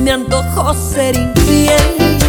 me antojó ser infiel.